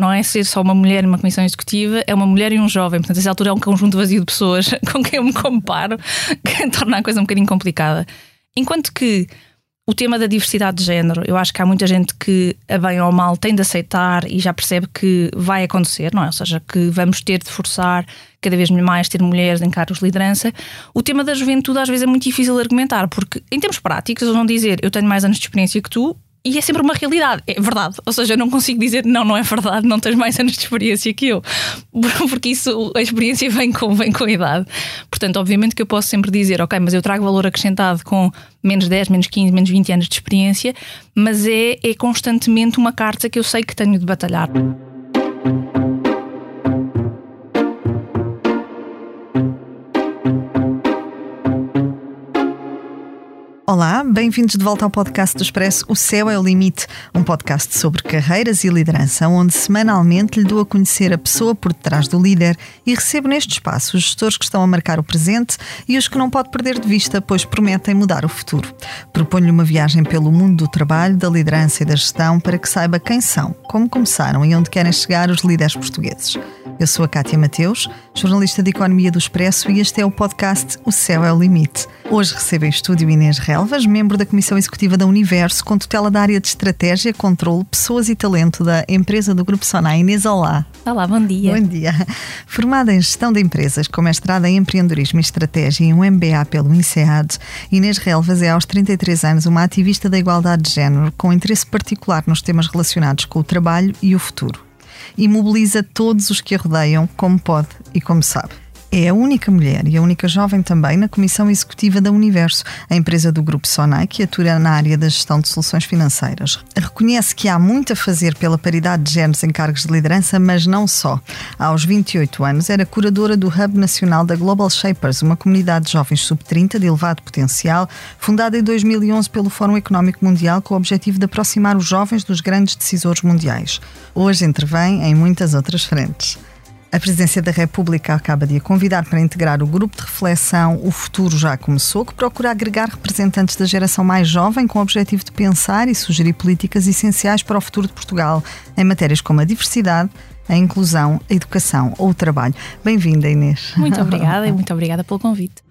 Não é ser só uma mulher numa comissão executiva, é uma mulher e um jovem. Portanto, essa altura é um conjunto vazio de pessoas com quem eu me comparo, que torna a coisa um bocadinho complicada. Enquanto que o tema da diversidade de género, eu acho que há muita gente que, a bem ou mal, tem de aceitar e já percebe que vai acontecer, não é? Ou seja, que vamos ter de forçar cada vez mais ter mulheres em cargos de liderança. O tema da juventude às vezes é muito difícil de argumentar, porque em termos práticos eles vão dizer eu tenho mais anos de experiência que tu, e é sempre uma realidade, é verdade. Ou seja, eu não consigo dizer não, não é verdade, não tens mais anos de experiência que eu, porque isso, a experiência vem com, vem com a idade. Portanto, obviamente que eu posso sempre dizer, ok, mas eu trago valor acrescentado com menos 10, menos 15, menos 20 anos de experiência, mas é, é constantemente uma carta que eu sei que tenho de batalhar. Olá, bem-vindos de volta ao podcast do Expresso O Céu é o Limite, um podcast sobre carreiras e liderança, onde semanalmente lhe dou a conhecer a pessoa por detrás do líder e recebo neste espaço os gestores que estão a marcar o presente e os que não pode perder de vista, pois prometem mudar o futuro. Proponho-lhe uma viagem pelo mundo do trabalho, da liderança e da gestão para que saiba quem são, como começaram e onde querem chegar os líderes portugueses. Eu sou a Cátia Mateus, jornalista de Economia do Expresso e este é o podcast O Céu é o Limite. Hoje recebo em estúdio Inês Relvas, membro da Comissão Executiva da Universo, com tutela da área de Estratégia, Controlo, Pessoas e Talento da empresa do Grupo Sonai. Inês, olá. Olá, bom dia. Bom dia. Formada em Gestão de Empresas, com mestrado em Empreendedorismo e Estratégia e um MBA pelo INSEAD, Inês Relvas é aos 33 anos uma ativista da igualdade de género, com interesse particular nos temas relacionados com o trabalho e o futuro. E mobiliza todos os que a rodeiam, como pode e como sabe. É a única mulher e a única jovem também na Comissão Executiva da Universo, a empresa do Grupo Sonai, que atua na área da gestão de soluções financeiras. Reconhece que há muito a fazer pela paridade de géneros em cargos de liderança, mas não só. Aos 28 anos, era curadora do Hub Nacional da Global Shapers, uma comunidade de jovens sub-30 de elevado potencial, fundada em 2011 pelo Fórum Económico Mundial com o objetivo de aproximar os jovens dos grandes decisores mundiais. Hoje intervém em muitas outras frentes. A Presidência da República acaba de a convidar para integrar o grupo de reflexão O Futuro Já Começou, que procura agregar representantes da geração mais jovem com o objetivo de pensar e sugerir políticas essenciais para o futuro de Portugal, em matérias como a diversidade, a inclusão, a educação ou o trabalho. Bem-vinda, Inês. Muito obrigada e muito obrigada pelo convite.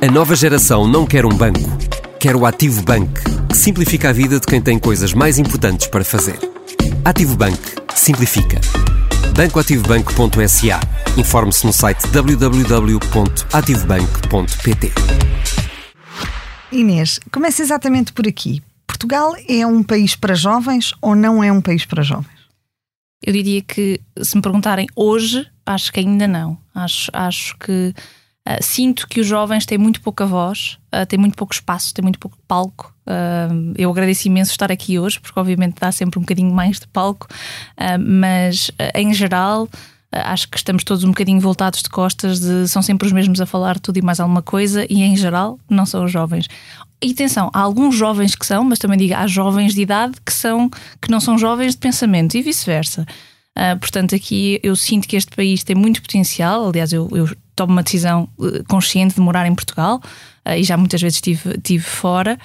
A nova geração não quer um banco, quer o Ativo Bank, que simplifica a vida de quem tem coisas mais importantes para fazer. Ativo Bank. Simplifica bancoativobanco.sa. Informe-se no site www.ativobanco.pt. Inês, comece exatamente por aqui. Portugal é um país para jovens ou não é um país para jovens? Eu diria que, se me perguntarem hoje, acho que ainda não. Acho, acho que uh, sinto que os jovens têm muito pouca voz, uh, têm muito pouco espaço, têm muito pouco palco. Uh, eu agradeço imenso estar aqui hoje, porque obviamente dá sempre um bocadinho mais de palco, uh, mas uh, em geral acho que estamos todos um bocadinho voltados de costas, de, são sempre os mesmos a falar tudo e mais alguma coisa, e em geral não são os jovens. E atenção, há alguns jovens que são, mas também digo, há jovens de idade que, são, que não são jovens de pensamento e vice-versa. portanto, aqui eu sinto que este país tem muito potencial. Aliás, eu, eu tomo uma decisão consciente de morar em Portugal e já muitas vezes estive, estive fora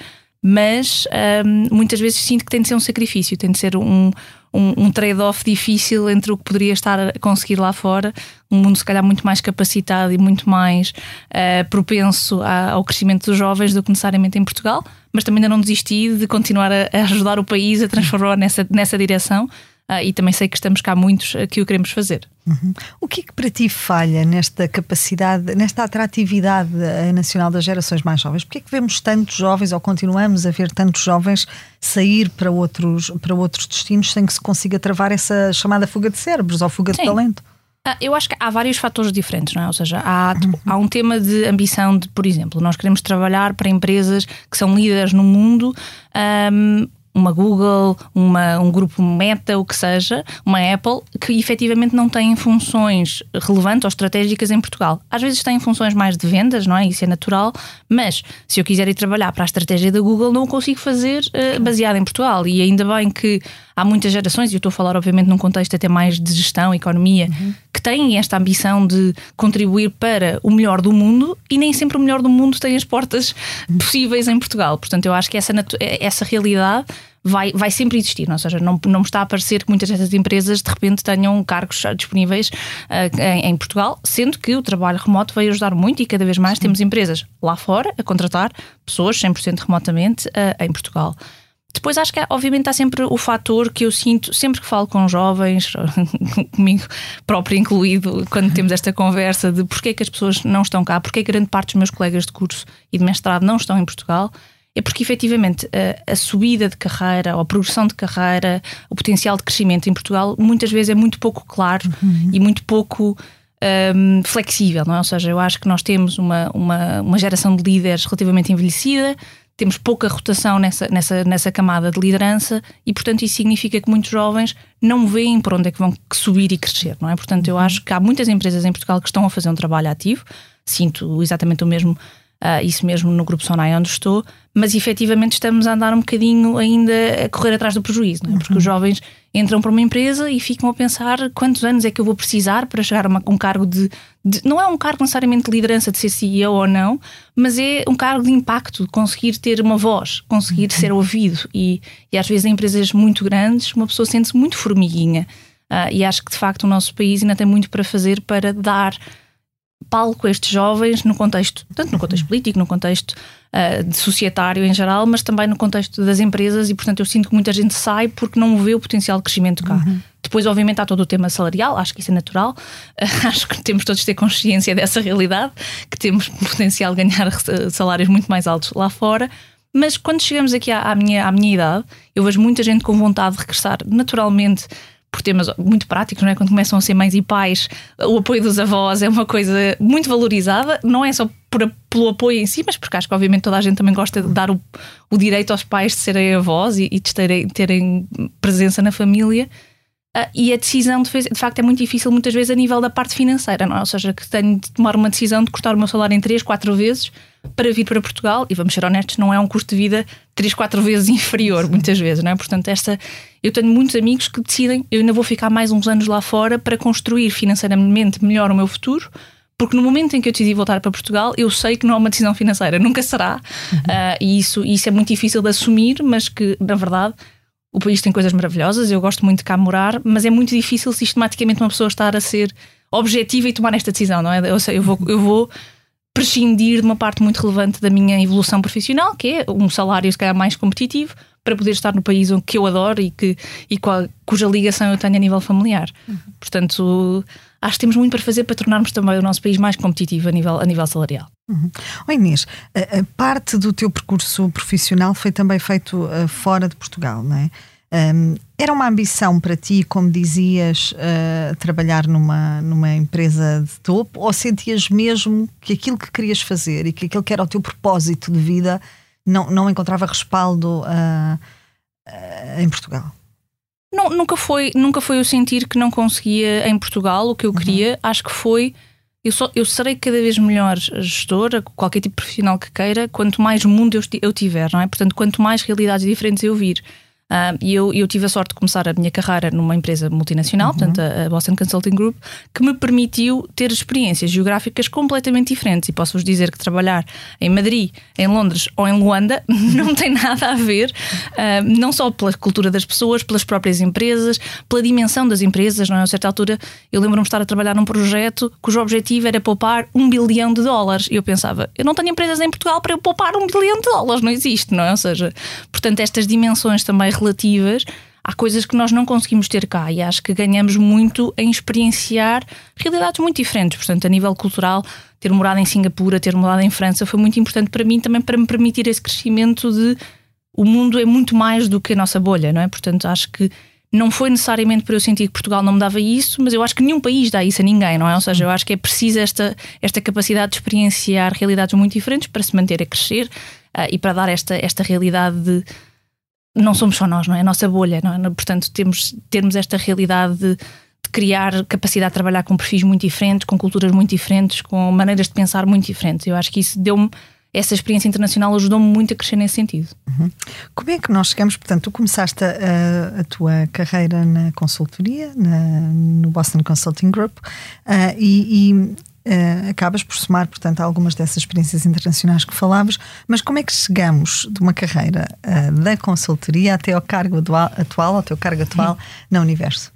mas um, muitas vezes sinto que tem de ser um sacrifício, tem de ser um, um, um trade-off difícil entre o que poderia estar a conseguir lá fora, um mundo se calhar muito mais capacitado e muito mais uh, propenso a, ao crescimento dos jovens do que necessariamente em Portugal, mas também ainda não desisti de continuar a, a ajudar o país a transformar nessa, nessa direção. Uh, e também sei que estamos cá muitos que o queremos fazer. Uhum. O que é que para ti falha nesta capacidade, nesta atratividade eh, nacional das gerações mais jovens? Porquê é que vemos tantos jovens ou continuamos a ver tantos jovens sair para outros, para outros destinos sem que se consiga travar essa chamada fuga de cérebros ou fuga Sim. de talento? Ah, eu acho que há vários fatores diferentes, não é? Ou seja, há, tipo, há um tema de ambição de, por exemplo, nós queremos trabalhar para empresas que são líderes no mundo. Um, uma Google, uma, um grupo Meta, o que seja, uma Apple, que efetivamente não têm funções relevantes ou estratégicas em Portugal. Às vezes têm funções mais de vendas, não é? Isso é natural, mas se eu quiser ir trabalhar para a estratégia da Google, não o consigo fazer uh, baseado em Portugal. E ainda bem que há muitas gerações, e eu estou a falar, obviamente, num contexto até mais de gestão, economia, uhum. que têm esta ambição de contribuir para o melhor do mundo e nem sempre o melhor do mundo tem as portas possíveis em Portugal. Portanto, eu acho que essa, essa realidade vai, vai sempre existir, não? ou seja, não, não me está a parecer que muitas dessas empresas de repente tenham cargos disponíveis uh, em, em, Portugal, sendo que o trabalho remoto vai ajudar muito e cada vez mais Sim. temos empresas lá fora a contratar pessoas 100% remotamente uh, em Portugal. Depois acho que obviamente há sempre o fator que eu sinto sempre que falo com jovens, comigo próprio incluído, quando temos esta conversa de porquê que as pessoas não estão cá, porque grande parte dos meus colegas de curso e de mestrado não estão em Portugal, é porque efetivamente a, a, subida de carreira ou a progressão de carreira, o potencial de crescimento em Portugal muitas vezes é muito pouco claro uhum. e muito pouco um, flexível, não é? Ou seja, eu acho que nós temos uma, uma, uma geração de líderes relativamente envelhecida, temos pouca rotação nessa, nessa, nessa camada de liderança e, portanto, isso significa que muitos jovens não veem por onde é que vão subir e crescer, não é? Portanto, eu uhum. acho que há muitas empresas em Portugal que estão a fazer um trabalho ativo, sinto exatamente o mesmo Uh, isso mesmo no Grupo Sonai onde estou, mas efetivamente estamos a andar um bocadinho ainda a correr atrás do prejuízo, é? porque uhum. os jovens entram para uma empresa e ficam a pensar quantos anos é que eu vou precisar para chegar a uma, um cargo de, de, Não é um cargo necessariamente de liderança, de ser CEO ou não, mas é um cargo de impacto, conseguir ter uma voz, conseguir uhum. ser ouvido. E, e às vezes em empresas muito grandes uma pessoa sente-se muito formiguinha. Uh, e acho que de facto o nosso país ainda tem muito para fazer para dar palco a estes jovens no contexto, tanto no contexto político, no contexto uh, de societário em geral, mas também no contexto das empresas e, portanto, eu sinto que muita gente sai porque não vê o potencial de crescimento cá. Uhum. Depois, obviamente, há todo o tema salarial, acho que isso é natural, uh, acho que temos todos de ter consciência dessa realidade, que temos potencial de ganhar salários muito mais altos lá fora, mas quando chegamos aqui à, à, minha, à minha idade, eu vejo muita gente com vontade de regressar naturalmente por temas muito práticos, não é? Quando começam a ser mães e pais, o apoio dos avós é uma coisa muito valorizada, não é só por, pelo apoio em si, mas porque acho que obviamente toda a gente também gosta de dar o, o direito aos pais de serem avós e, e de terem, terem presença na família. Uh, e a decisão, de, de, facto, é muito difícil muitas vezes a nível da parte financeira, não é? Ou seja, que tenho de tomar uma decisão de cortar o meu salário em 3, 4 vezes para vir para Portugal, e vamos ser honestos, não é um custo de vida 3, 4 vezes inferior, muitas vezes, não é? Portanto, esta, eu tenho muitos amigos que decidem, eu ainda vou ficar mais uns anos lá fora para construir financeiramente melhor o meu futuro, porque no momento em que eu decidi voltar para Portugal, eu sei que não é uma decisão financeira, nunca será, uhum. uh, e isso, isso é muito difícil de assumir, mas que, na verdade, o país tem coisas maravilhosas, eu gosto muito de cá morar, mas é muito difícil sistematicamente uma pessoa estar a ser objetiva e tomar esta decisão, não é? Eu, sei, eu vou, eu vou prescindir de uma parte muito relevante da minha evolução profissional, que é um salário se calhar mais competitivo, para poder estar no país que eu adoro e, que, e qual, cuja ligação eu tenho a nível familiar. Uhum. Portanto, acho que temos muito para fazer para tornarmos também o nosso país mais competitivo a nível, a nível salarial. Uhum. Oh Inês, a, a parte do teu percurso profissional foi também feito uh, fora de Portugal, não é? Um, era uma ambição para ti, como dizias, uh, trabalhar numa, numa empresa de topo ou sentias mesmo que aquilo que querias fazer e que aquilo que era o teu propósito de vida não, não encontrava respaldo uh, uh, em Portugal? Não, nunca, foi, nunca foi eu sentir que não conseguia em Portugal o que eu uhum. queria. Acho que foi. Eu, só, eu serei cada vez melhor gestora, qualquer tipo de profissional que queira, quanto mais mundo eu, eu tiver, não é? Portanto, quanto mais realidades diferentes eu vir. Uh, e eu, eu, tive a sorte de começar a minha carreira numa empresa multinacional, uhum. portanto, a, Boston Consulting Group, que me permitiu ter experiências geográficas completamente diferentes. E posso-vos dizer que trabalhar em Madrid, em Londres ou em Luanda não tem nada a ver, uh, não só pela cultura das pessoas, pelas próprias empresas, pela dimensão das empresas. Não é? A certa altura, eu lembro-me de estar a trabalhar num projeto cujo objetivo era poupar um bilhão de dólares. E eu pensava, eu não tenho empresas em Portugal para eu poupar um bilhão de dólares, não existe, não é? Ou seja, portanto, estas dimensões também relativas, há coisas que nós não conseguimos ter cá e acho que ganhamos muito em experienciar realidades muito diferentes. Portanto, a nível cultural, ter morado em Singapura, ter morado em França foi muito importante para mim também para me permitir esse crescimento de o mundo é muito mais do que a nossa bolha, não é? Portanto, acho que não foi necessariamente para eu sentir que Portugal não me dava isso, mas eu acho que nenhum país dá isso a ninguém, não é? Ou seja, eu acho que é preciso esta, esta capacidade de experienciar realidades muito diferentes para se manter a crescer uh, e para dar esta, esta realidade de não somos só nós, não é? A nossa bolha, não é? Portanto, temos, termos esta realidade de, de criar capacidade de trabalhar com perfis muito diferentes, com culturas muito diferentes, com maneiras de pensar muito diferentes. Eu acho que isso deu-me essa experiência internacional ajudou-me muito a crescer nesse sentido. Uhum. Como é que nós chegamos? Portanto, tu começaste a, a tua carreira na consultoria, na, no Boston Consulting Group, uh, e, e Uh, acabas por somar, portanto, algumas dessas experiências internacionais que falavas, mas como é que chegamos de uma carreira uh, da consultoria até ao cargo atual, ao teu cargo atual na Universo?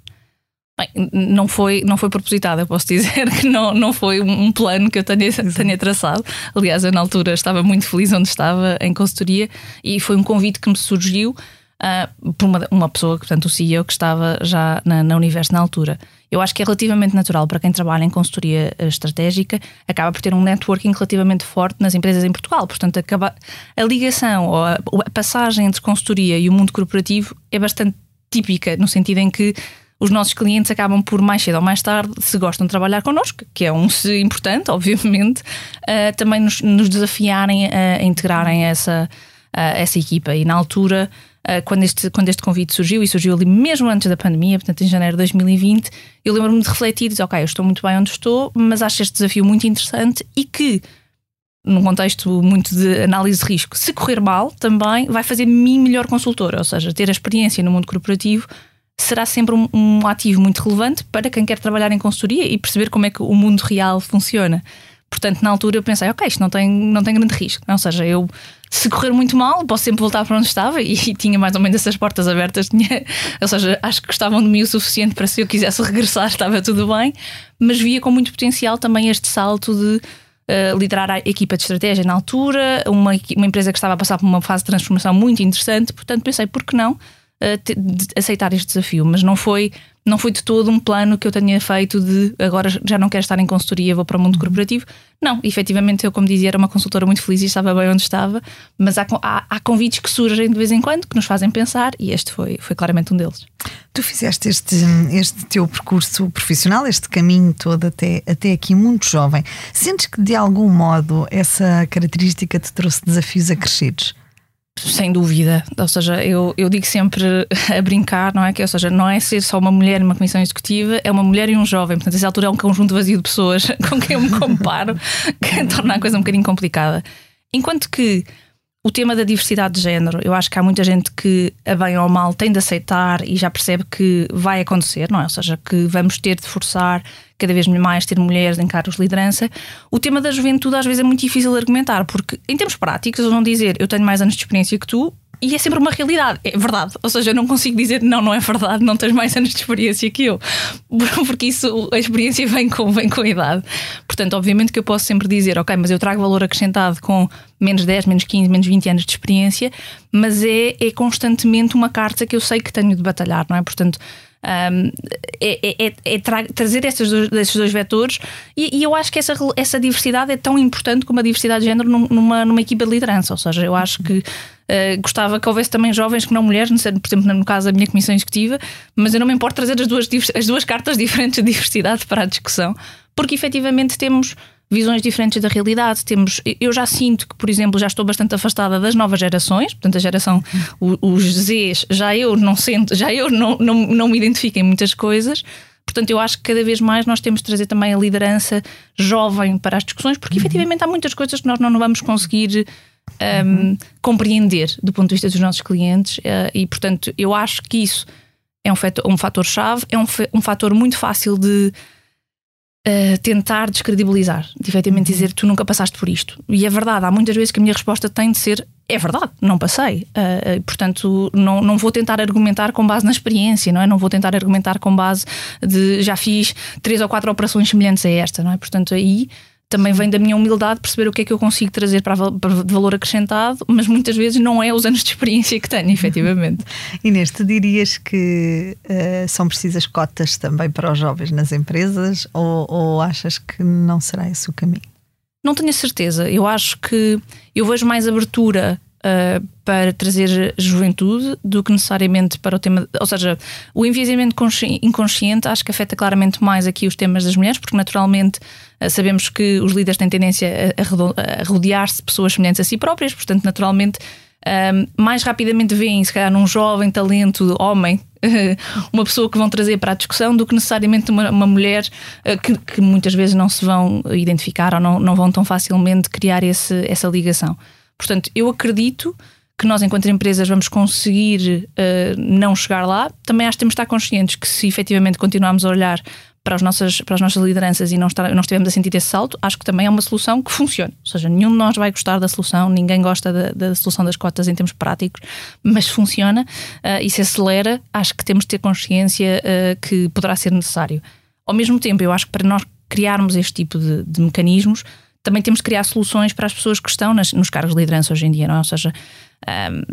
Bem, não foi, não foi propositado, eu posso dizer que não, não foi um plano que eu tenha, tenha traçado. Aliás, eu na altura estava muito feliz onde estava, em consultoria, e foi um convite que me surgiu uh, por uma, uma pessoa, portanto, o CEO, que estava já na, na Universo na altura. Eu acho que é relativamente natural para quem trabalha em consultoria ah, estratégica, acaba por ter um networking relativamente forte nas empresas em Portugal. Portanto, acaba, a ligação ou a, a passagem entre consultoria e o mundo corporativo é bastante típica, no sentido em que os nossos clientes acabam por mais cedo ou mais tarde, se gostam de trabalhar connosco, que é um se importante, obviamente, uh, também nos, nos, desafiarem a, integrarem essa, uh, essa equipa. E na altura quando, este, quando este convite surgiu, e surgiu ali mesmo antes da pandemia, portanto em janeiro de 2020, eu lembro-me de refletir e dizer, ok, eu estou muito bem onde estou, mas acho este desafio muito interessante e que, num contexto muito de análise de risco, se correr mal, também vai fazer mim melhor consultora, ou seja, ter a experiência no mundo corporativo será sempre um, um ativo muito relevante para quem quer trabalhar em consultoria e perceber como é que o mundo real funciona. Portanto, na altura eu pensei, ok, isto não tem, não tem grande risco. Ou seja, eu se correr muito mal, posso sempre voltar para onde estava e, e tinha mais ou menos essas portas abertas. Tinha, ou seja, acho que gostavam de mim o suficiente para se eu quisesse regressar, estava tudo bem, mas via com muito potencial também este salto de uh, liderar a equipa de estratégia na altura, uma, uma empresa que estava a passar por uma fase de transformação muito interessante, portanto pensei, por que não? Aceitar este desafio, mas não foi, não foi de todo um plano que eu tenha feito de agora já não quero estar em consultoria, vou para o mundo uhum. corporativo. Não, efetivamente eu, como dizia, era uma consultora muito feliz e estava bem onde estava, mas há, há, há convites que surgem de vez em quando que nos fazem pensar e este foi, foi claramente um deles. Tu fizeste este, este teu percurso profissional, este caminho todo até, até aqui muito jovem. Sentes que de algum modo essa característica te trouxe desafios acrescidos? Sem dúvida. Ou seja, eu, eu digo sempre a brincar, não é? Que, ou seja, não é ser só uma mulher numa comissão executiva, é uma mulher e um jovem. Portanto, essa altura é um conjunto vazio de pessoas com quem eu me comparo, que torna a coisa um bocadinho complicada. Enquanto que o tema da diversidade de género, eu acho que há muita gente que, a bem ou mal, tem de aceitar e já percebe que vai acontecer, não é? Ou seja, que vamos ter de forçar cada vez mais ter mulheres em cargos de liderança. O tema da juventude às vezes é muito difícil de argumentar, porque em termos práticos eles vão dizer eu tenho mais anos de experiência que tu, e é sempre uma realidade, é verdade. Ou seja, eu não consigo dizer não, não é verdade, não tens mais anos de experiência que eu, porque isso, a experiência vem com, vem com a idade. Portanto, obviamente que eu posso sempre dizer, ok, mas eu trago valor acrescentado com menos 10, menos 15, menos 20 anos de experiência, mas é, é constantemente uma carta que eu sei que tenho de batalhar, não é? Portanto, um, é, é, é, é tra trazer esses dois, esses dois vetores e, e, eu acho que essa, essa diversidade é tão importante como a diversidade de género numa, numa equipa de liderança. Ou seja, eu acho que uh, gostava que houvesse também jovens que não mulheres, por exemplo, no caso da minha comissão executiva, mas eu não me importo trazer as duas, as duas cartas diferentes de diversidade para a discussão, porque efetivamente temos visões diferentes da realidade. Temos, eu já sinto que, por exemplo, já estou bastante afastada das novas gerações, portanto, a geração, os Zs, já eu não sinto, já eu não, não, não me identifico em muitas coisas. Portanto, eu acho que cada vez mais nós temos de trazer também a liderança jovem para as discussões, porque uhum. efetivamente há muitas coisas que nós não vamos conseguir um, uhum. compreender do ponto de vista dos nossos clientes, uh, e portanto, eu acho que isso é um fator, um fator chave, é um, um fator muito fácil de uh, tentar descredibilizar, de efetivamente uhum. dizer tu nunca passaste por isto. E é verdade, há muitas vezes que a minha resposta tem de ser é verdade, não passei. Uh, portanto, não, não vou tentar argumentar com base na experiência, não é? Não vou tentar argumentar com base de já fiz três ou quatro operações semelhantes a esta, não é? Portanto, aí também vem da minha humildade perceber o que é que eu consigo trazer para, de valor acrescentado, mas muitas vezes não é os anos de experiência que tenho, efetivamente. Inês, tu dirias que uh, são precisas cotas também para os jovens nas empresas ou, ou achas que não será esse o caminho? Não tenho a certeza. Eu acho que eu vejo mais abertura uh, para trazer juventude do que necessariamente para o tema. Ou seja, o enviesamento inconsciente acho que afeta claramente mais aqui os temas das mulheres, porque naturalmente uh, sabemos que os líderes têm tendência a, a rodear-se de pessoas semelhantes a si próprias, portanto, naturalmente. Um, ah, mais rapidamente veem, se calhar, num jovem talento homem uma pessoa que vão trazer para a discussão do que necessariamente uma, uma mulher que, que, muitas vezes não se vão identificar ou não, não vão tão facilmente criar esse, essa ligação. Portanto, eu acredito que nós, enquanto empresas, vamos conseguir uh, não chegar lá. Também acho que temos de estar conscientes que, se efetivamente continuarmos a olhar para as nossas, para as nossas lideranças e não, estar, não estivermos a sentir esse salto, acho que também é uma solução que funciona. Ou seja, nenhum de nós vai gostar da solução, ninguém gosta da, da solução das cotas em termos práticos, mas funciona uh, e se acelera. Acho que temos de ter consciência uh, que poderá ser necessário. Ao mesmo tempo, eu acho que para nós criarmos este tipo de, de mecanismos, também temos de criar soluções para as pessoas que estão nas, nos cargos de liderança hoje em dia, não é? Ou seja, um,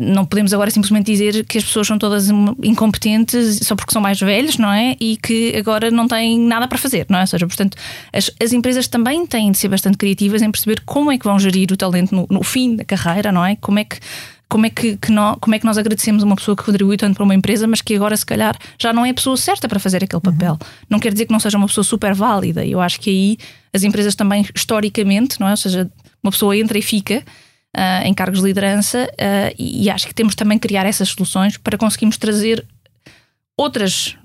não podemos agora simplesmente dizer que as pessoas são todas incompetentes só porque são mais velhos, não é? E que agora não têm nada para fazer, não é? Ou seja, portanto, as, as empresas também têm de ser bastante criativas em perceber como é que vão gerir o talento no, no fim da carreira, não é? Como é que como é que, que nós, como é que nós agradecemos uma pessoa que contribui tanto para uma empresa, mas que agora se calhar já não é a pessoa certa para fazer aquele papel. Uhum. Não quer dizer que não seja uma pessoa super válida. Eu acho que aí as empresas também, historicamente, não é? Ou seja, uma pessoa entra e fica uh, em cargos de liderança uh, e acho que temos também que criar essas soluções para conseguirmos trazer outras,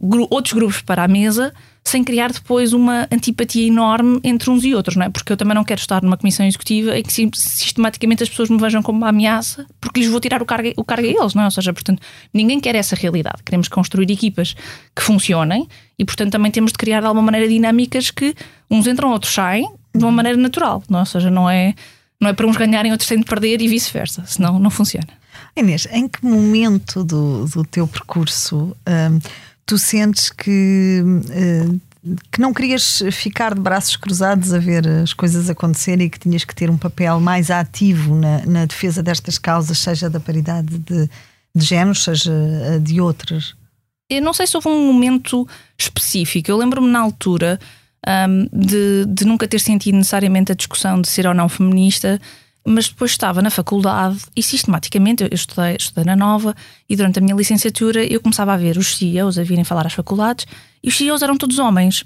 gru outros grupos para a mesa sem criar depois uma antipatia enorme entre uns e outros, não é? Porque eu também não quero estar numa comissão executiva em que sistematicamente as pessoas me vejam como uma ameaça porque lhes vou tirar o cargo, o cargo a eles, não é? Ou seja, portanto, ninguém quer essa realidade. Queremos construir equipas que funcionem e, portanto, também temos de criar de alguma maneira dinâmicas que uns entram, outros saem de uma maneira natural, não é? Ou seja, não é não é para uns ganharem, outros têm de perder e vice-versa, senão não funciona. Inês, em que momento do, do teu percurso hum, tu sentes que, hum, que não querias ficar de braços cruzados a ver as coisas acontecerem e que tinhas que ter um papel mais ativo na, na defesa destas causas, seja da paridade de, de géneros, seja de outras? Eu não sei se houve um momento específico. Eu lembro-me na altura um, de, de nunca ter sentido necessariamente a discussão de ser ou não feminista, mas depois estava na faculdade e sistematicamente eu estudei, estudei na Nova e durante a minha licenciatura eu começava a ver os CEOs a virem falar às faculdades e os CEOs eram todos homens.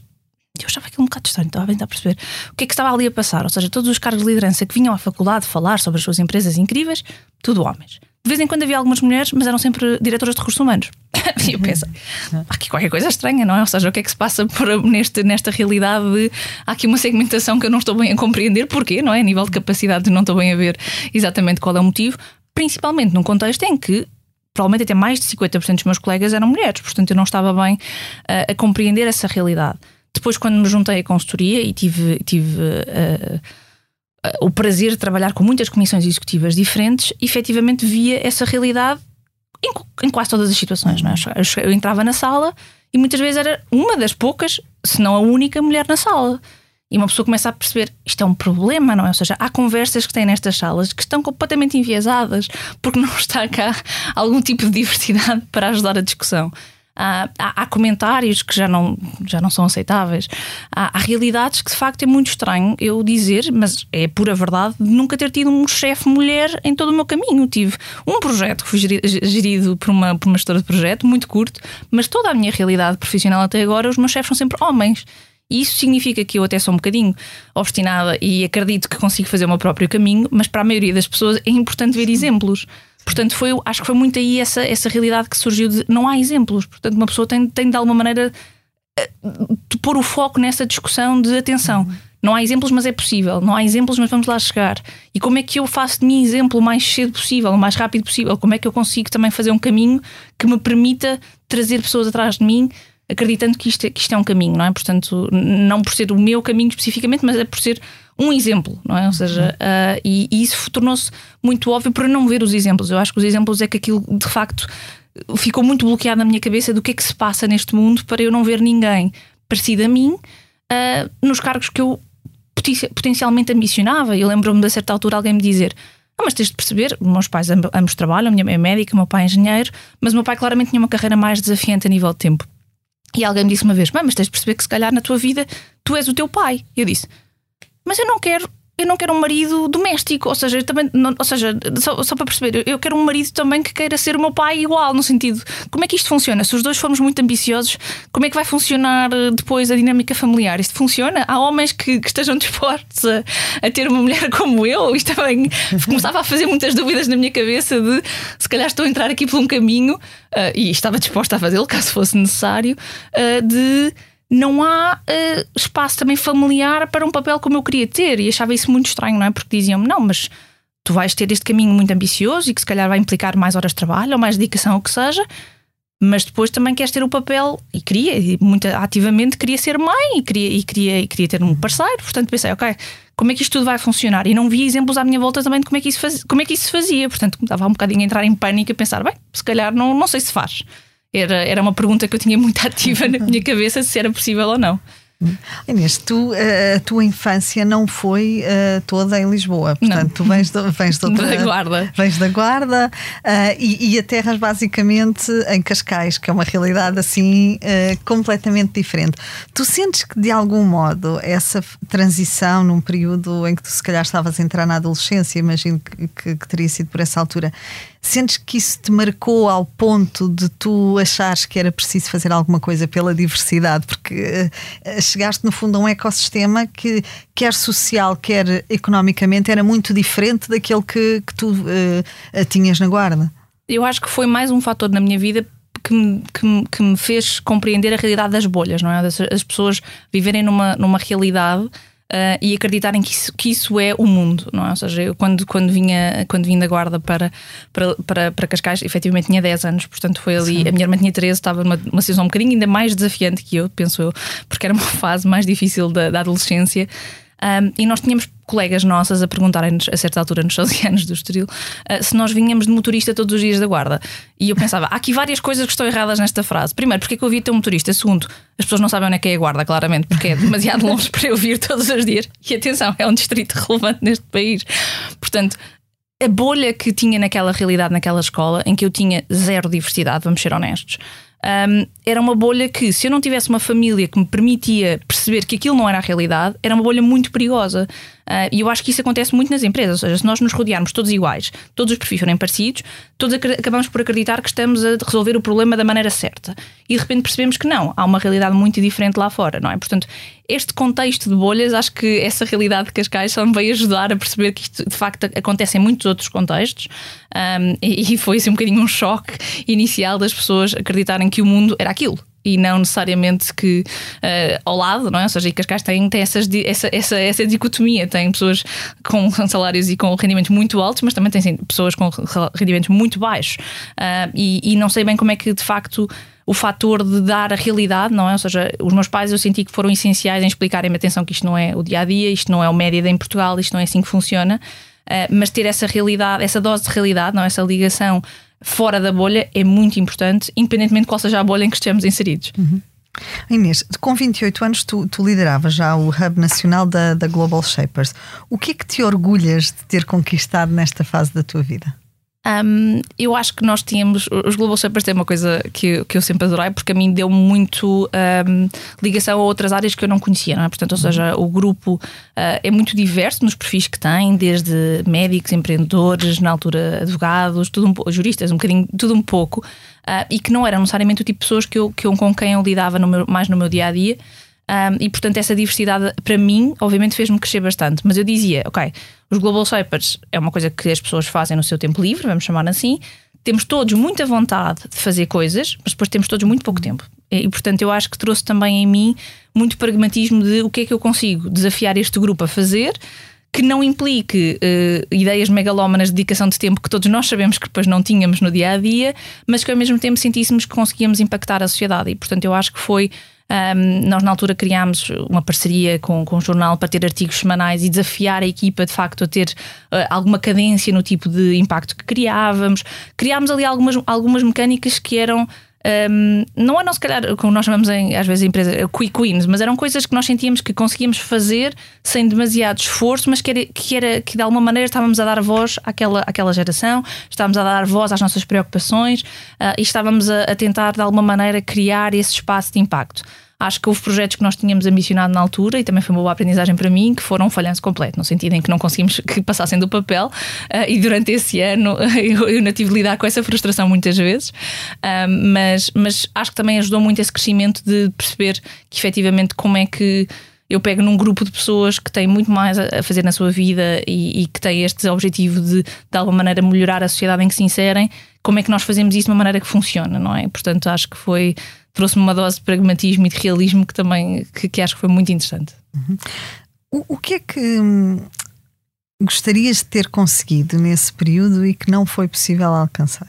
Eu achava aquilo um bocado estranho, estava a tentar perceber o que é que estava ali a passar. Ou seja, todos os cargos de liderança que vinham à faculdade falar sobre as suas empresas incríveis, tudo homens. De vez em quando havia algumas mulheres, mas eram sempre diretoras de recursos humanos. e eu penso, há aqui qualquer coisa estranha, não é? Ou seja, o que é que se passa por, neste, nesta realidade de há aqui uma segmentação que eu não estou bem a compreender, porquê, não é? A nível de capacidade, não estou bem a ver exatamente qual é o motivo, principalmente num contexto em que provavelmente até mais de 50% dos meus colegas eram mulheres, portanto eu não estava bem uh, a compreender essa realidade. Depois, quando me juntei à consultoria e tive. tive uh, o prazer de trabalhar com muitas comissões executivas diferentes, efetivamente via essa realidade em, em quase todas as situações. É? eu entrava na sala e muitas vezes era uma das poucas, se não a única mulher na sala. E uma pessoa começa a perceber isto é um problema, não é? Ou seja, há conversas que têm nestas salas que estão completamente enviesadas porque não está cá algum tipo de diversidade para ajudar a discussão. Há, há, comentários que já não, já não são aceitáveis. Há, há, realidades que de facto é muito estranho eu dizer, mas é pura verdade, de nunca ter tido um chefe mulher em todo o meu caminho. Tive um projeto que foi gerido por uma, por uma gestora de projeto, muito curto, mas toda a minha realidade profissional até agora, os meus chefes são sempre homens. E isso significa que eu até sou um bocadinho obstinada e acredito que consigo fazer o meu próprio caminho, mas para a maioria das pessoas é importante ver exemplos. Portanto, foi, acho que foi muito aí essa, essa realidade que surgiu de não há exemplos. Portanto, uma pessoa tem, tem de alguma maneira eh, de pôr o foco nessa discussão de atenção. Não há exemplos, mas é possível. Não há exemplos, mas vamos lá chegar. E como é que eu faço de mim exemplo o mais cedo possível, o mais rápido possível? Como é que eu consigo também fazer um caminho que me permita trazer pessoas atrás de mim, acreditando que isto, é, que isto é um caminho, não é? Portanto, não por ser o meu caminho especificamente, mas é por ser um exemplo, não é? Ou seja, uh, e, e, isso tornou-se muito óbvio para não ver os exemplos. Eu acho que os exemplos é que aquilo de facto ficou muito bloqueado na minha cabeça do que é que se passa neste mundo para eu não ver ninguém parecido a mim uh, nos cargos que eu potencialmente ambicionava. Eu lembro-me de a certa altura alguém me dizer. Ah, mas tens de perceber, meus pais ambos trabalham, minha mãe é médica, meu pai é engenheiro, mas o meu pai claramente tinha uma carreira mais desafiante a nível de tempo. E alguém me disse uma vez: mas tens de perceber que se calhar na tua vida tu és o teu pai. Eu disse: mas eu não quero eu não quero um marido doméstico, ou seja, também, não, ou seja, só, só, para perceber, eu quero um marido também que queira ser o meu pai igual, no sentido, como é que isto funciona? Se os dois formos muito ambiciosos, como é que vai funcionar eh, depois a dinâmica familiar? Isto funciona? Há homens que, que estejam dispostos a, a, ter uma mulher como eu? Isto também começava a fazer muitas dúvidas na minha cabeça de se calhar estou a entrar aqui por um caminho, uh, e estava disposta a fazê-lo caso fosse necessário, uh, de não há uh, espaço também familiar para um papel como eu queria ter. E achava isso muito estranho, não é? Porque diziam-me, não, mas tu vais ter este caminho muito ambicioso e que se calhar vai implicar mais horas de trabalho ou mais dedicação, o que seja, mas depois também queres ter o papel, e queria, e muito ativamente queria ser mãe e queria, e queria, e queria ter um parceiro. Portanto, pensei, ok, como é que isto tudo vai funcionar? E não vi exemplos à minha volta também de como é que isso, faz, como é que isso se fazia. Portanto, estava um bocadinho a entrar em pânico a pensar, bem, se calhar não, não sei se faz. Era, era uma pergunta que eu tinha muito ativa na minha cabeça se era possível ou não. Inês, tu, eh, a tua infância não foi uh, toda em Lisboa, portanto, não. tu vens, de, vens outra, da Guarda, vens da Guarda uh, e, e aterras basicamente em Cascais, que é uma realidade assim uh, completamente diferente. Tu sentes que de algum modo essa transição num período em que tu se calhar estavas a entrar na adolescência, imagino que, que, que teria sido por essa altura, Sentes que isso te marcou ao ponto de tu achares que era preciso fazer alguma coisa pela diversidade? Porque uh, chegaste, no fundo, a um ecossistema que, quer social, quer economicamente, era muito diferente daquele que, que tu uh, tinhas na Guarda. Eu acho que foi mais um fator na minha vida que me, que, me, que me, fez compreender a realidade das bolhas, não é? As pessoas viverem numa, numa realidade uh, e acreditarem que isso, que isso é o mundo, não é? Ou seja, eu quando, quando, vinha, quando vim da Guarda para, para, para, para Cascais, efetivamente tinha 10 anos, portanto foi ali. Sim. A minha irmã tinha 13, estava numa, numa situação um bocadinho ainda mais desafiante que eu, penso eu, porque era uma fase mais difícil da, da adolescência. Um, e nós tínhamos colegas nossas a perguntarem-nos, a certa altura, nos 12 anos do Estoril, uh, se nós vinhamos de motorista todos os dias da guarda. E eu pensava, há aqui várias coisas que estão erradas nesta frase. Primeiro, porque é que eu via ter um motorista? Segundo, as pessoas não sabem onde é que é a guarda, claramente, porque é demasiado longe para eu vir todos os dias. E atenção, é um distrito relevante neste país. Portanto, a bolha que tinha naquela realidade, naquela escola, em que eu tinha zero diversidade, vamos ser honestos um, era uma bolha que, se eu não tivesse uma família que me permitia perceber que aquilo não era a realidade, era uma bolha muito perigosa. Uh, e eu acho que isso acontece muito nas empresas. Ou seja, se nós nos rodearmos todos iguais, todos os perfis forem parecidos, todos acabamos por acreditar que estamos a resolver o problema da maneira certa. E de repente percebemos que não, há uma realidade muito diferente lá fora, não é? Portanto, este contexto de bolhas, acho que essa realidade de Cascais só me veio ajudar a perceber que isto de facto acontece em muitos outros contextos. Um, e, e foi assim um bocadinho um choque inicial das pessoas acreditarem que o mundo era aquilo e não necessariamente que uh, ao lado, não é? Ou seja, e Cascais tem, tem essas, essa, essa, essa dicotomia. Tem pessoas com salários e com rendimentos muito altos, mas também tem sim, pessoas com rendimentos muito baixos. Uh, e, e não sei bem como é que de facto o fator de dar a realidade, não é? Ou seja, os meus pais eu senti que foram essenciais em explicarem-me atenção que isto não é o dia a dia, isto não é o média em Portugal, isto não é assim que funciona. Uh, mas ter essa realidade, essa dose de realidade, não é? essa ligação fora da bolha é muito importante, independentemente de qual seja a bolha em que estejamos inseridos. Uhum. Inês, com 28 anos tu, tu lideravas já o Hub Nacional da, da Global Shapers. O que é que te orgulhas de ter conquistado nesta fase da tua vida? Um, eu acho que nós tínhamos. Os Global Shapers têm uma coisa que, que eu sempre adorei, porque a mim deu muito um, ligação a outras áreas que eu não conhecia, não é? Portanto, ou uhum. seja, o grupo uh, é muito diverso nos perfis que tem, desde médicos, empreendedores, na altura advogados, tudo um, juristas, um bocadinho, tudo um pouco, uh, e que não eram necessariamente o tipo de pessoas que eu, que eu, com quem eu lidava no meu, mais no meu dia a dia. Um, e portanto, essa diversidade para mim, obviamente, fez-me crescer bastante. Mas eu dizia, ok, os Global Shapers é uma coisa que as pessoas fazem no seu tempo livre, vamos chamar assim. Temos todos muita vontade de fazer coisas, mas depois temos todos muito pouco tempo. E, portanto, eu acho que trouxe também em mim muito pragmatismo de o que é que eu consigo desafiar este grupo a fazer que não implique uh, ideias megalómanas de dedicação de tempo que todos nós sabemos que depois não tínhamos no dia a dia, mas que ao mesmo tempo sentíssemos que conseguíamos impactar a sociedade. E portanto, eu acho que foi um, nós, na altura, criámos uma parceria com, com o jornal para ter artigos semanais e desafiar a equipa, de facto, a ter uh, alguma cadência no tipo de impacto que criávamos. Criámos ali algumas, algumas mecânicas que eram. Um, não eram, se calhar, como nós chamamos em, às vezes empresa, quick wins, mas eram coisas que nós sentíamos que conseguíamos fazer sem demasiado esforço, mas que era, que, era, que de alguma maneira estávamos a dar voz àquela, àquela geração, estávamos a dar voz às nossas preocupações uh, e estávamos a, a tentar de alguma maneira criar esse espaço de impacto. Acho que houve projetos que nós tínhamos ambicionado na altura e também foi uma boa aprendizagem para mim, que foram um falhanço completo, no sentido em que não conseguimos que passassem do papel. Uh, e durante esse ano eu, eu não tive de lidar com essa frustração muitas vezes. Uh, mas, mas acho que também ajudou muito esse crescimento de perceber que efetivamente como é que eu pego num grupo de pessoas que têm muito mais a fazer na sua vida e, e que têm este objetivo de, de alguma maneira, melhorar a sociedade em que se inserem, como é que nós fazemos isso de uma maneira que funciona, não é? Portanto, acho que foi trouxe-me uma dose de pragmatismo e de realismo que também que, que acho que foi muito interessante. Uhum. O, o que é que hum, gostarias de ter conseguido nesse período e que não foi possível alcançar?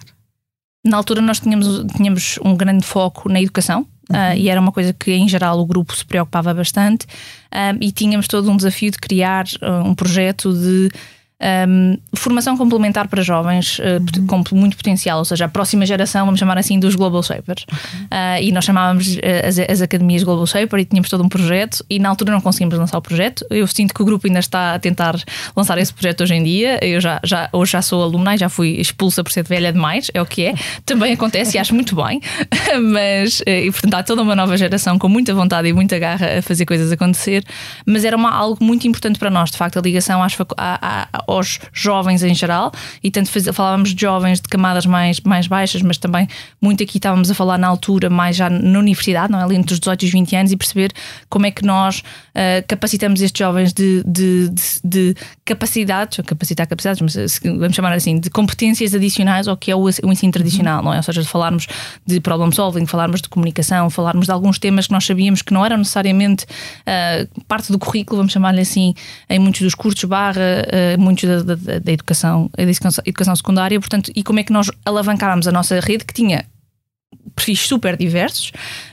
Na altura nós tínhamos, tínhamos um grande foco na educação, Uhum. Uh, e era uma coisa que, em geral, o grupo se preocupava bastante. Uh, e tínhamos todo um desafio de criar uh, um projeto de um, formação complementar para jovens uh, com muito potencial, ou seja, a próxima geração, vamos chamar assim, dos Global Shapers. Uh, e nós chamávamos eh, as, as, academias Global Shaper e tínhamos todo um projeto e na altura não conseguimos lançar o projeto. Eu sinto que o grupo ainda está a tentar lançar esse projeto hoje em dia. Eu já, já, hoje já sou alumna e já fui expulsa por ser velha demais, é o que é. Também acontece e acho muito bem, mas e, portanto há toda uma nova geração com muita vontade e muita garra a fazer coisas acontecer. Mas era uma, algo muito importante para nós, de facto, a ligação às, à, à, aos jovens em geral, e tanto faz, falávamos de jovens de camadas mais, mais baixas, mas também muito aqui estávamos a falar na altura, mais já na universidade, não é? ali entre os 18 e os 20 anos, e perceber como é que nós uh, capacitamos estes jovens de, de, de, de capacidades, ou capacitar capacidades, mas vamos chamar assim, de competências adicionais ao que é o, o ensino tradicional, não é? Ou seja, de falarmos de problem solving, falarmos de comunicação, falarmos de alguns temas que nós sabíamos que não eram necessariamente uh, parte do currículo, vamos chamar-lhe assim, em muitos dos cursos barra, uh, muitos da, da, da educação, da educação secundária, portanto, e como é que nós alavancávamos a nossa rede que tinha perfis super diversos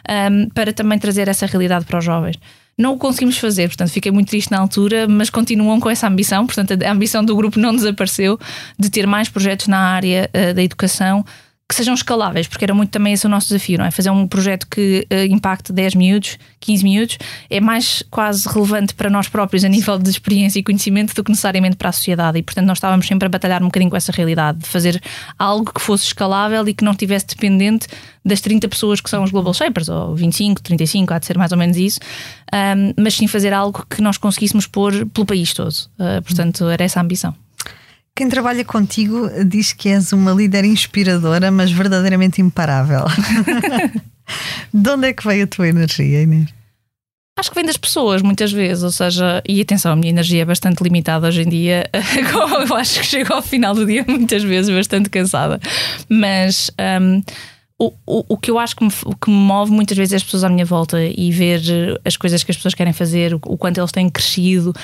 um, para também trazer essa realidade para os jovens. Não o conseguimos fazer, portanto, fiquei muito triste na altura, mas continuam com essa ambição. Portanto, a ambição do grupo não desapareceu de ter mais projetos na área uh, da educação que sejam escaláveis, porque era muito também esse o nosso desafio, não é? Fazer um projeto que uh, impacte 10 minutos, 15 minutos, é mais quase relevante para nós próprios a nível de experiência e conhecimento do que necessariamente para a sociedade. E, portanto, nós estávamos sempre a batalhar um bocadinho com essa realidade, de fazer algo que fosse escalável e que não estivesse dependente das 30 pessoas que são os Global Shapers, ou 25, 35, há de ser mais ou menos isso, um, mas sim fazer algo que nós conseguíssemos pôr pelo país todo. Uh, portanto, era essa a ambição. Quem trabalha contigo diz que és uma líder inspiradora, mas verdadeiramente imparável. de onde é que veio a tua energia, Inês? Acho que vem das pessoas, muitas vezes, ou seja, e atenção, a minha energia é bastante limitada hoje em dia. Eu acho que chego ao final do dia muitas vezes bastante cansada. Mas. Um, o, o, que eu acho que me, que me move muitas vezes é as pessoas à minha volta e ver eh, as coisas que as pessoas querem fazer, o, o quanto eles têm crescido,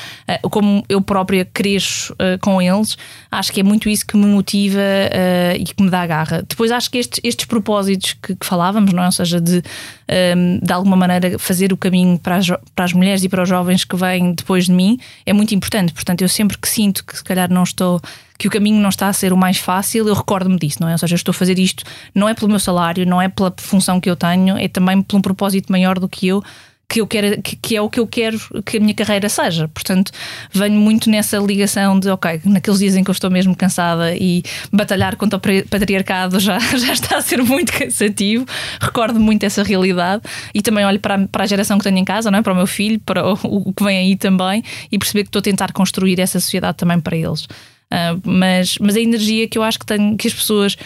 uh, como eu própria cresço uh, com eles, acho que é muito isso que me motiva uh, e que me dá garra. Depois acho que estes, estes propósitos que, que, falávamos, não é? ou seja, de um, ehm, de alguma maneira fazer o caminho para as, para as mulheres e para os jovens que vêm depois de mim, é muito importante. Portanto, eu sempre que sinto que se calhar não estou que o caminho não está a ser o mais fácil, eu recordo-me disso, não é? Ou seja, eu estou a fazer isto não é pelo meu salário, não é pela função que eu tenho, é também por um propósito maior do que eu. Que, eu quero, que, é o que eu quero que a minha carreira seja. Portanto, venho muito nessa ligação de, ok, naqueles dias em que eu estou mesmo cansada e batalhar contra o patriarcado já, já está a ser muito cansativo, recordo muito essa realidade e também olho para a, para a geração que tenho em casa, não é? para o meu filho, para o, o que vem aí também e perceber que estou a tentar construir essa sociedade também para eles. Uh, mas, mas a energia que eu acho que, tenho, que as pessoas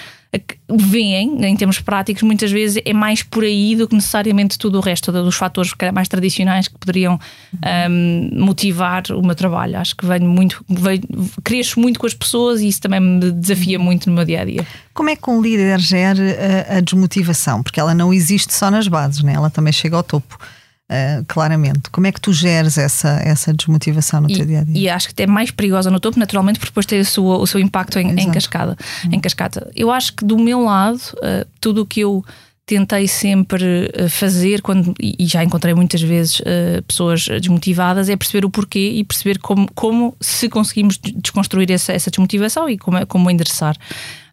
veem em termos práticos muitas vezes é mais por aí do que necessariamente tudo o resto dos fatores mais tradicionais que poderiam um, motivar o meu trabalho. Acho que venho muito, venho, cresço muito com as pessoas e isso também me desafia muito no meu dia a dia. Como é que um líder gera a, a desmotivação? Porque ela não existe só nas bases, né? ela também chega ao topo. Uh, claramente. Como é que tu geres essa, essa desmotivação no e, teu dia a dia? E acho que é mais perigosa no topo, naturalmente, porque depois tem o seu, o seu impacto em, em cascada, hum. em cascata. Eu acho que do meu lado, uh, tudo o que eu tentei sempre uh, fazer quando e já encontrei muitas vezes pessoas desmotivadas é perceber o porquê e perceber como, como se conseguimos desconstruir essa, essa desmotivação e como, como endereçar.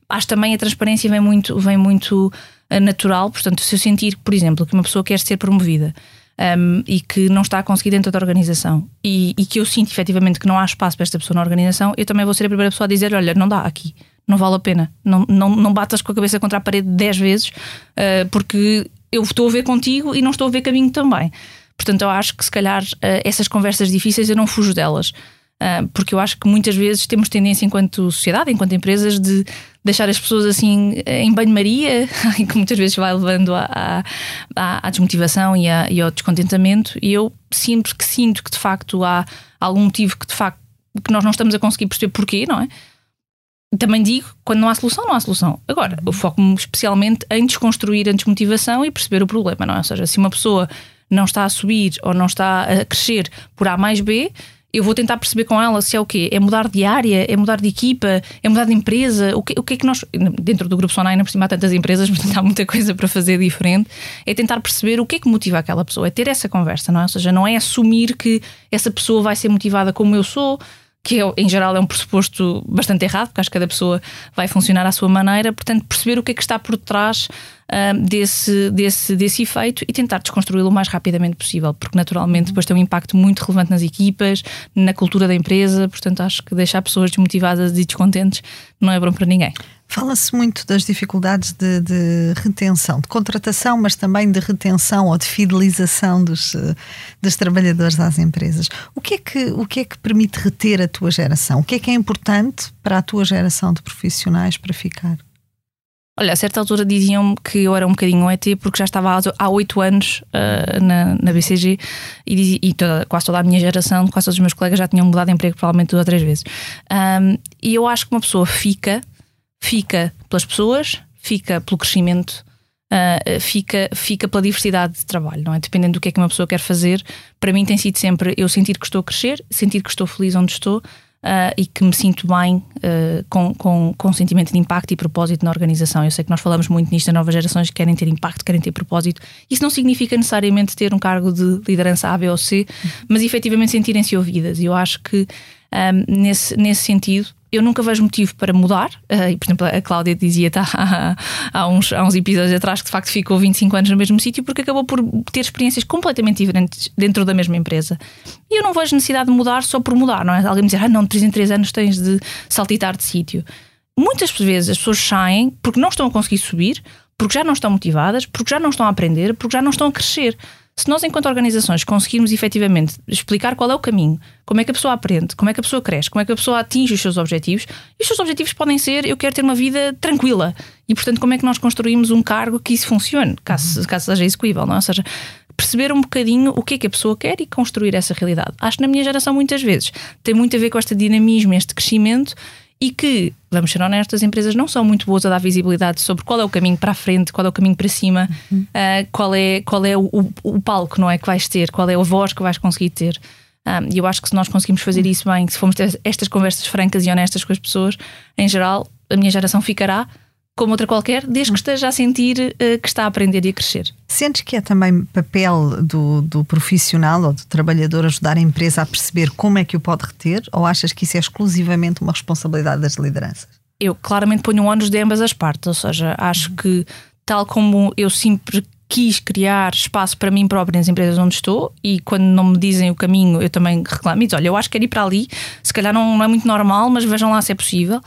Acho também a transparência vem muito, vem muito natural, portanto, se eu sentir, por exemplo, que uma pessoa quer ser promovida um, e que não está a conseguir dentro da organização e, e, que eu sinto efetivamente que não há espaço para esta pessoa na organização, eu também vou ser a primeira pessoa a dizer: olha, não dá aqui, não vale a pena, não, não, não batas com a cabeça contra a parede dez vezes, uh, porque eu estou a ver contigo e não estou a ver caminho também. Portanto, eu acho que se calhar eh, essas conversas difíceis eu não fujo delas. Uh, porque eu acho que muitas vezes temos tendência, enquanto sociedade, enquanto empresas, de deixar as pessoas assim em banho-maria, que muitas vezes vai levando à, à, à desmotivação e, à, e, ao descontentamento. E eu sempre que sinto que de facto há algum motivo que de facto que nós não estamos a conseguir perceber porquê, não é? Também digo, quando não há solução, não há solução. Agora, eu foco-me especialmente em desconstruir a desmotivação e perceber o problema, não é? Ou seja, se uma pessoa não está a subir ou não está a crescer por A mais B, eu vou tentar perceber com ela se é o quê? É mudar de área? É mudar de equipa? É mudar de empresa? O que, o que é que nós. Dentro do grupo Sonai, por cima há tantas empresas, portanto há muita coisa para fazer diferente. É tentar perceber o que é que motiva aquela pessoa, é ter essa conversa, não é? Ou seja, não é assumir que essa pessoa vai ser motivada como eu sou, que é, em geral é um pressuposto bastante errado, porque acho que cada pessoa vai funcionar à sua maneira, portanto, perceber o que é que está por trás uh, desse, desse, desse efeito e tentar desconstruí-lo o mais rapidamente possível, porque naturalmente depois tem um impacto muito relevante nas equipas, na cultura da empresa, portanto, acho que deixar pessoas desmotivadas e descontentes não é bom para ninguém. Fala-se muito das dificuldades de, de, retenção, de contratação, mas também de retenção ou de fidelização dos, eh, dos trabalhadores às empresas. O que, é que, o que é que permite reter a tua geração? O que é que é importante para a tua geração de profissionais para ficar? Olha, a certa altura diziam-me que eu era um bocadinho um ET porque já estava há oito anos uh, na, na BCG e, e toda, quase toda a minha geração, quase todos os meus colegas já tinham mudado de emprego provavelmente duas ou três vezes. Um, e eu acho que uma pessoa fica fica pelas pessoas, fica pelo crescimento, uh, fica, fica pela diversidade de trabalho, não é? Dependendo do que é que uma pessoa quer fazer. Para mim tem sido sempre eu sentir que estou a crescer, sentir que estou feliz onde estou. Uh, e que me sinto bem uh, com, com, com sentimento de impacto e propósito na organização. Eu sei que nós falamos muito nisto, as novas gerações querem ter impacto, querem ter propósito. Isso não significa necessariamente ter um cargo de liderança A, B ou C, mas efetivamente sentirem-se ouvidas. E eu acho que um, nesse, nesse sentido eu nunca vejo motivo para mudar. Uh, e, por exemplo, a Cláudia dizia tá, há, uns, há uns episódios atrás que de facto ficou 25 anos no mesmo sítio porque acabou por ter experiências completamente diferentes dentro da mesma empresa. E eu não vejo necessidade de mudar só por mudar, não é? Alguém me dizer, ah, não, de 3 em 3 anos tens de saltitar de sítio. Muitas vezes as pessoas saem porque não estão a conseguir subir, porque já não estão motivadas, porque já não estão a aprender, porque já não estão a crescer. Se nós, enquanto organizações, conseguirmos efetivamente explicar qual é o caminho, como é que a pessoa aprende, como é que a pessoa cresce, como é que a pessoa atinge os seus objetivos, e os seus objetivos podem ser: eu quero ter uma vida tranquila. E, portanto, como é que nós construímos um cargo que isso funcione, caso, caso seja execuível, não é? Ou seja, perceber um bocadinho o que é que a pessoa quer e construir essa realidade. Acho que na minha geração, muitas vezes, tem muito a ver com este dinamismo, este crescimento e que, vamos ser honestos, as empresas não são muito boas a dar visibilidade sobre qual é o caminho para a frente, qual é o caminho para cima, uhum. uh, qual é, qual é o, o, o, palco não é, que vais ter, qual é a voz que vais conseguir ter. Ah, e um, eu acho que se nós conseguimos fazer uhum. isso bem, se formos ter estas conversas francas e honestas com as pessoas, em geral, a minha geração ficará como outra qualquer, desde que esteja a sentir uh, que está a aprender e a crescer. Sentes que é também papel do, do profissional ou do trabalhador ajudar a empresa a perceber como é que o pode reter ou achas que isso é exclusivamente uma responsabilidade das lideranças? Eu claramente ponho um ônus de ambas as partes, ou seja, acho que tal como eu sempre quis criar espaço para mim próprio nas empresas onde estou e quando não me dizem o caminho eu também reclamo e diz, olha, eu acho que quero ir para ali, se calhar não é muito normal, mas vejam lá se é possível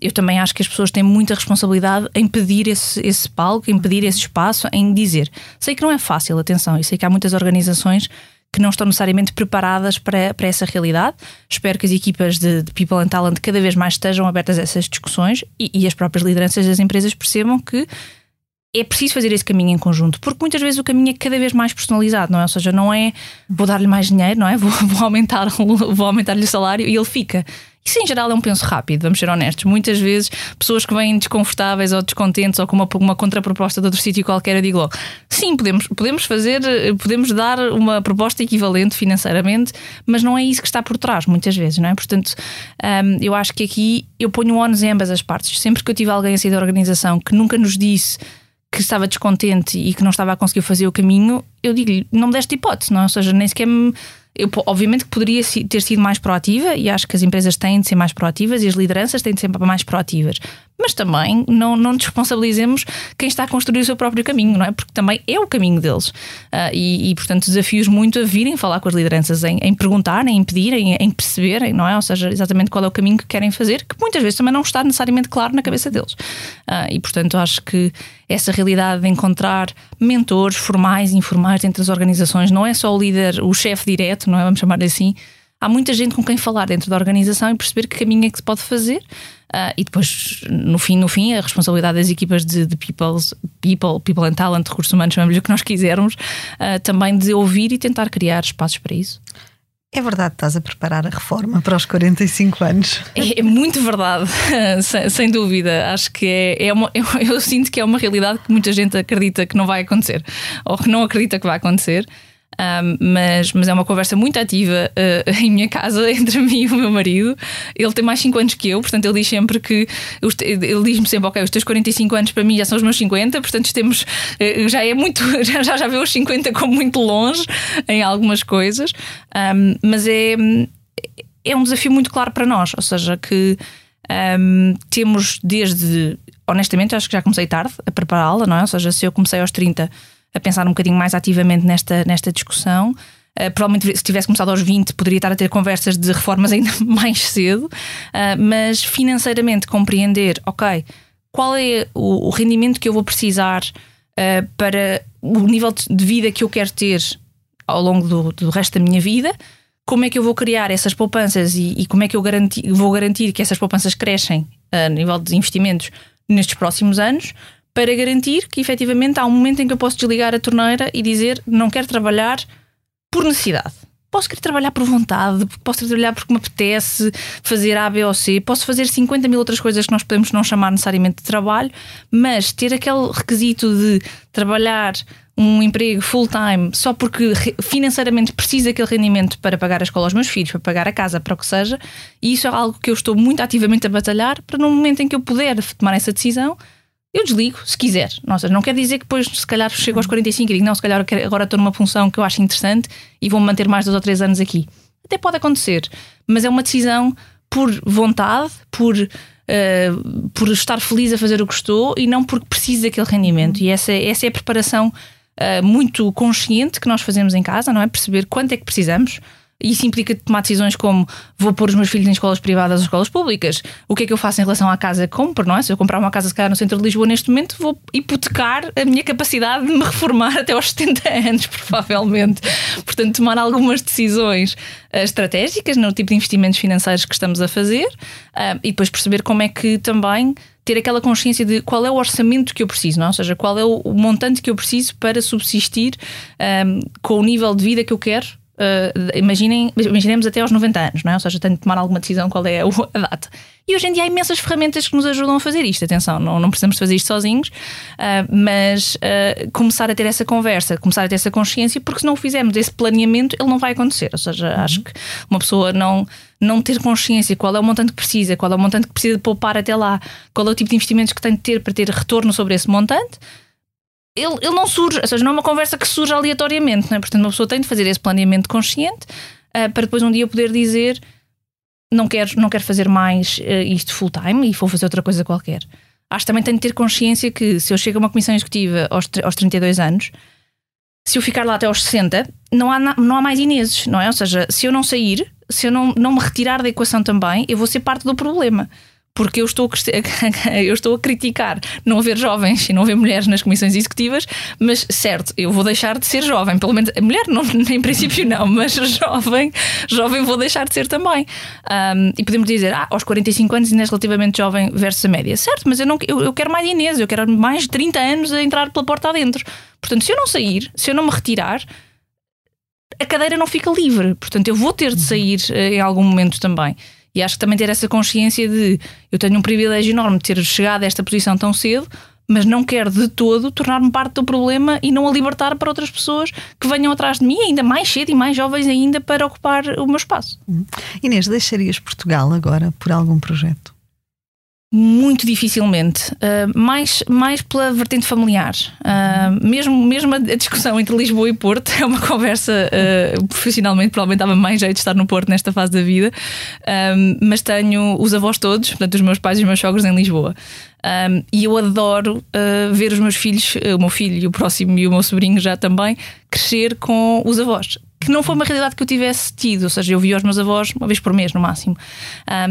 eu também acho que as pessoas têm muita responsabilidade em pedir esse, esse palco, em pedir esse espaço, em dizer. Sei que não é fácil, atenção, e sei que há muitas organizações que não estão necessariamente preparadas para, para essa realidade. Espero que as equipas de, de, People and Talent cada vez mais estejam abertas a essas discussões e, e as próprias lideranças das empresas percebam que é preciso fazer esse caminho em conjunto, porque muitas vezes o caminho é cada vez mais personalizado, não é? Ou seja, não é vou dar-lhe mais dinheiro, não é? Vou, vou aumentar aumentar-lhe o salário e ele fica. Isso em geral é um penso rápido, vamos ser honestos. Muitas vezes pessoas que vêm desconfortáveis ou descontentes ou com uma, uma contraproposta de outro sítio qualquer, eu digo logo: sim, podemos, podemos fazer, podemos dar uma proposta equivalente financeiramente, mas não é isso que está por trás, muitas vezes, não é? Portanto, um, eu acho que aqui eu ponho ONUs em ambas as partes. Sempre que eu tive alguém a sair da organização que nunca nos disse que estava descontente e que não estava a conseguir fazer o caminho, eu digo-lhe: não me deste hipótese, não é? Ou seja, nem sequer me eu, obviamente que poderia ter sido mais proativa e acho que as empresas têm de ser mais proativas e as lideranças têm de ser mais proativas. Mas também não, não responsabilizemos quem está a construir o seu próprio caminho, não é? Porque também é o caminho deles. Uh, e, e, portanto, desafios muito a virem falar com as lideranças, em, em perguntarem, em pedirem, em perceberem, não é? Ou seja, exatamente qual é o caminho que querem fazer, que muitas vezes também não está necessariamente claro na cabeça deles. Uh, e, portanto, acho que essa realidade de encontrar mentores formais e informais entre as organizações, não é só o líder, o chefe direto, não é? Vamos chamar assim. Há muita gente com quem falar dentro da organização e perceber que caminho é que se pode fazer. Uh, e depois, no fim, no fim, a responsabilidade das equipas de, de people, people, people and talent, recursos humanos, chamamos-lhe o que nós quisermos, uh, também de ouvir e tentar criar espaços para isso. É verdade que estás a preparar a reforma para os 45 anos? É, é muito verdade, sem, sem, dúvida. Acho que é, é uma, eu, eu, sinto que é uma realidade que muita gente acredita que não vai acontecer, ou que não acredita que vai acontecer. Um, mas, mas é uma conversa muito ativa uh, em minha casa entre mim e o meu marido. Ele tem mais 5 anos que eu, portanto, ele diz sempre que ele diz-me sempre: Ok, os teus 45 anos para mim já são os meus 50, portanto, temos uh, já é muito, já, já vê os 50 como muito longe em algumas coisas, um, mas é, é um desafio muito claro para nós, ou seja, que um, temos desde honestamente, acho que já comecei tarde a prepará-la, não é? Ou seja, se eu comecei aos 30 a pensar um bocadinho mais ativamente nesta, nesta discussão. Uh, provavelmente, se tivesse começado aos 20, poderia estar a ter conversas de reformas ainda mais cedo, uh, mas financeiramente compreender, ok, qual é o, o rendimento que eu vou precisar uh, para o nível de vida que eu quero ter ao longo do, do resto da minha vida, como é que eu vou criar essas poupanças e, e como é que eu garanti, vou garantir que essas poupanças crescem a nível de investimentos nestes próximos anos, para garantir que efetivamente há um momento em que eu posso desligar a torneira e dizer não quero trabalhar por necessidade. Posso querer trabalhar por vontade, posso querer trabalhar porque me apetece fazer A, B ou C, posso fazer 50 mil outras coisas que nós podemos não chamar necessariamente de trabalho, mas ter aquele requisito de trabalhar um emprego full-time só porque financeiramente precisa aquele rendimento para pagar a escola aos meus filhos, para pagar a casa, para o que seja, e isso é algo que eu estou muito ativamente a batalhar para no momento em que eu puder tomar essa decisão, eu desligo, se quiser. Nossa, não quer dizer que depois, se calhar, chego aos 45 e digo, não, se calhar agora estou numa função que eu acho interessante e vou-me manter mais dois ou três anos aqui. Até pode acontecer, mas é uma decisão por vontade, por, uh, por estar feliz a fazer o que estou e não porque preciso daquele rendimento. E essa, essa é a preparação uh, muito consciente que nós fazemos em casa, não é? Perceber quanto é que precisamos isso implica tomar decisões como vou pôr os meus filhos em escolas privadas ou escolas públicas. O que é que eu faço em relação à casa que compro, não é? Se eu comprar uma casa se calhar no centro de Lisboa neste momento, vou hipotecar a minha capacidade de me reformar até aos 70 anos, provavelmente. Portanto, tomar algumas decisões uh, estratégicas no tipo de investimentos financeiros que estamos a fazer uh, e depois perceber como é que também ter aquela consciência de qual é o orçamento que eu preciso, não? É? ou seja, qual é o, montante que eu preciso para subsistir um, ah, com o nível de vida que eu quero Uh, imaginem, imaginemos até aos 90 anos, não é? ou seja, tenho de tomar alguma decisão qual é a data. E hoje em dia há imensas ferramentas que nos ajudam a fazer isto. Atenção, não, não precisamos fazer isto sozinhos, uh, mas uh, começar a ter essa conversa, começar a ter essa consciência, porque se não fizermos esse planeamento, ele não vai acontecer. Ou seja, uhum. acho que uma pessoa não, não ter consciência qual é o montante que precisa, qual é o montante que precisa de poupar até lá, qual é o tipo de investimentos que tem de ter para ter retorno sobre esse montante ele, ele não surge, ou seja, não é uma conversa que surge aleatoriamente, não é? Portanto, uma pessoa tem de fazer esse planeamento consciente uh, para depois um dia poder dizer não quero, não quero fazer mais uh, isto full time e vou fazer outra coisa qualquer. Acho que também tenho de ter consciência que se eu chego a uma comissão executiva aos, aos 32 anos, se eu ficar lá até aos 60, não há, não há mais Ineses, não é? Ou seja, se eu não sair, se eu não, não me retirar da equação também, eu vou ser parte do problema porque eu estou, a, eu estou a criticar não haver jovens e não haver mulheres nas comissões executivas, mas certo, eu vou deixar de ser jovem, pelo menos mulher não, em princípio não, mas jovem, jovem vou deixar de ser também. Um, e podemos dizer, ah, aos 45 anos és relativamente jovem versus a média. Certo, mas eu, não, eu, eu quero mais Inês, eu quero mais de 30 anos a entrar pela porta adentro. Portanto, se eu não sair, se eu não me retirar, a cadeira não fica livre. Portanto, eu vou ter de sair eh, em algum momento também. E acho que também ter essa consciência de eu tenho um privilégio enorme de ter chegado a esta posição tão cedo, mas não quero de todo tornar-me parte do problema e não a libertar para outras pessoas que venham atrás de mim, ainda mais cedo e mais jovens ainda, para ocupar o meu espaço. Inês, deixarias Portugal agora por algum projeto? Muito dificilmente, uh, mais, mais pela vertente familiar. Uh, mesmo, mesmo a discussão entre Lisboa e Porto é uma conversa uh, profissionalmente, provavelmente dava mais jeito de estar no Porto nesta fase da vida, mas tenho os avós todos, portanto, os meus pais e os meus sogros em Lisboa. Um, e eu adoro ver os meus filhos, o meu filho e o próximo e o meu sobrinho já também, crescer com os avós que não foi uma realidade que eu tivesse tido, ou seja, eu via os meus avós uma vez por mês no máximo.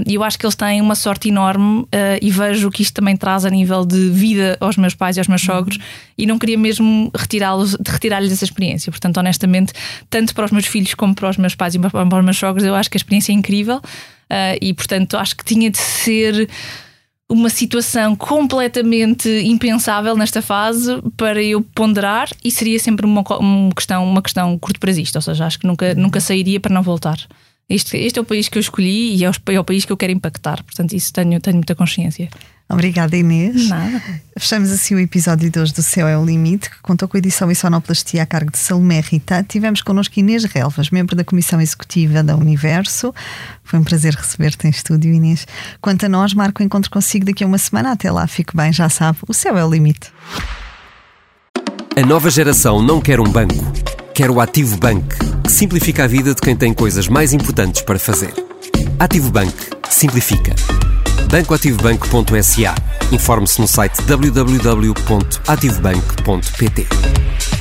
E eu acho que eles têm uma sorte enorme uh, e vejo o que isto também traz a nível de vida aos meus pais e aos meus sogros e não queria mesmo retirá-los, retirar-lhes essa experiência. Portanto, honestamente, tanto para os meus filhos como para os meus pais e para os meus sogros, eu acho que a experiência é incrível uh, e, portanto, acho que tinha de ser uma situação completamente impensável nesta fase para eu ponderar e seria sempre uma, uma questão, uma questão curto prazista, ou seja, acho que nunca, nunca sairia para não voltar. Este, este é o país que eu escolhi e é o, é o país que eu quero impactar, portanto, isso tenho, tenho muita consciência. Obrigada, Inês. Nada. Fechamos assim o episódio de hoje do Céu é o Limite, que contou com a edição e sonoplastia a cargo de Salomé Rita. Tivemos connosco Inês Relvas, membro da Comissão Executiva da Universo. Foi um prazer receber-te em estúdio, Inês. Quanto a nós, marco o encontro consigo daqui a uma semana. Até lá, fique bem, já sabe, o céu é o limite. A nova geração não quer um banco, quer o Ativo Bank, que simplifica a vida de quem tem coisas mais importantes para fazer. Ativo Bank. Simplifica bancoativobanco.sa. Informe-se no site www.ativobanco.pt.